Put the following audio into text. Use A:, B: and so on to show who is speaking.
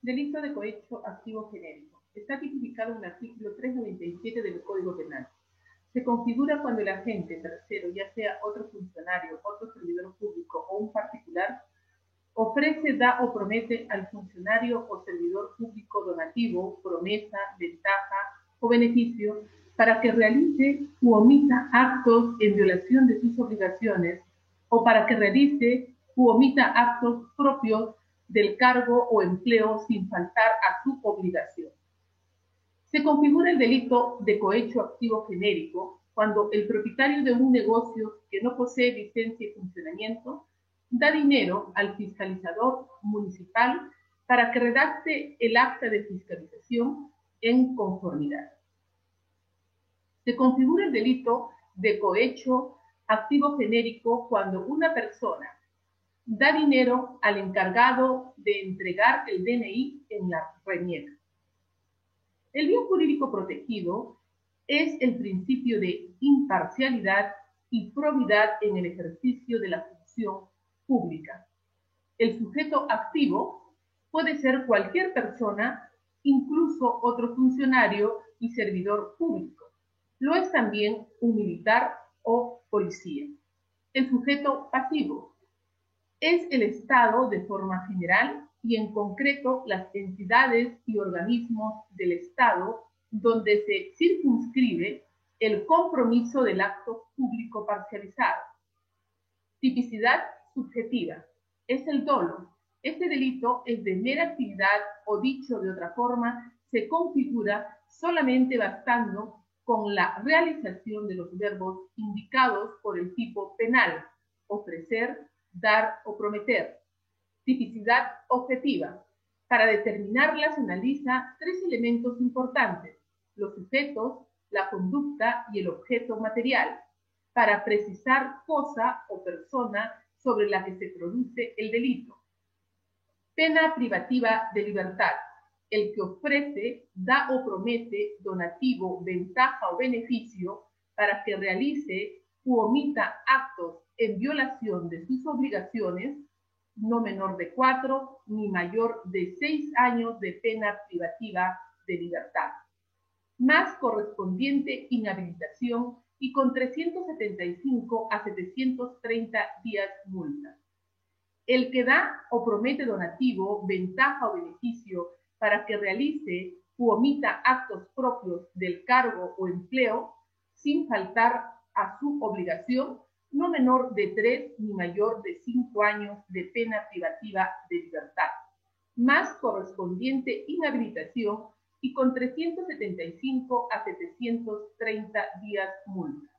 A: Delito de cohecho activo genérico. Está tipificado en el artículo 397 del Código Penal. Se configura cuando el agente tercero, ya sea otro funcionario, otro servidor público o un particular, ofrece, da o promete al funcionario o servidor público donativo, promesa, ventaja o beneficio para que realice u omita actos en violación de sus obligaciones o para que realice u omita actos propios del cargo o empleo sin faltar a su obligación. Se configura el delito de cohecho activo genérico cuando el propietario de un negocio que no posee licencia y funcionamiento da dinero al fiscalizador municipal para que redacte el acta de fiscalización en conformidad. Se configura el delito de cohecho activo genérico cuando una persona da dinero al encargado de entregar el DNI en la reniega. El bien jurídico protegido es el principio de imparcialidad y probidad en el ejercicio de la función pública. El sujeto activo puede ser cualquier persona, incluso otro funcionario y servidor público. Lo es también un militar o policía. El sujeto pasivo es el Estado de forma general y en concreto las entidades y organismos del Estado donde se circunscribe el compromiso del acto público parcializado. Tipicidad subjetiva es el dolo. Este delito es de mera actividad o dicho de otra forma, se configura solamente bastando con la realización de los verbos indicados por el tipo penal, ofrecer, dar o prometer. Tipicidad objetiva. Para determinarla se analiza tres elementos importantes, los sujetos, la conducta y el objeto material, para precisar cosa o persona sobre la que se produce el delito. Pena privativa de libertad el que ofrece, da o promete donativo, ventaja o beneficio para que realice u omita actos en violación de sus obligaciones, no menor de cuatro ni mayor de seis años de pena privativa de libertad, más correspondiente inhabilitación y con 375 a 730 días multa. El que da o promete donativo, ventaja o beneficio para que realice u omita actos propios del cargo o empleo sin faltar a su obligación no menor de tres ni mayor de cinco años de pena privativa de libertad, más correspondiente inhabilitación y con 375 a 730 días multa.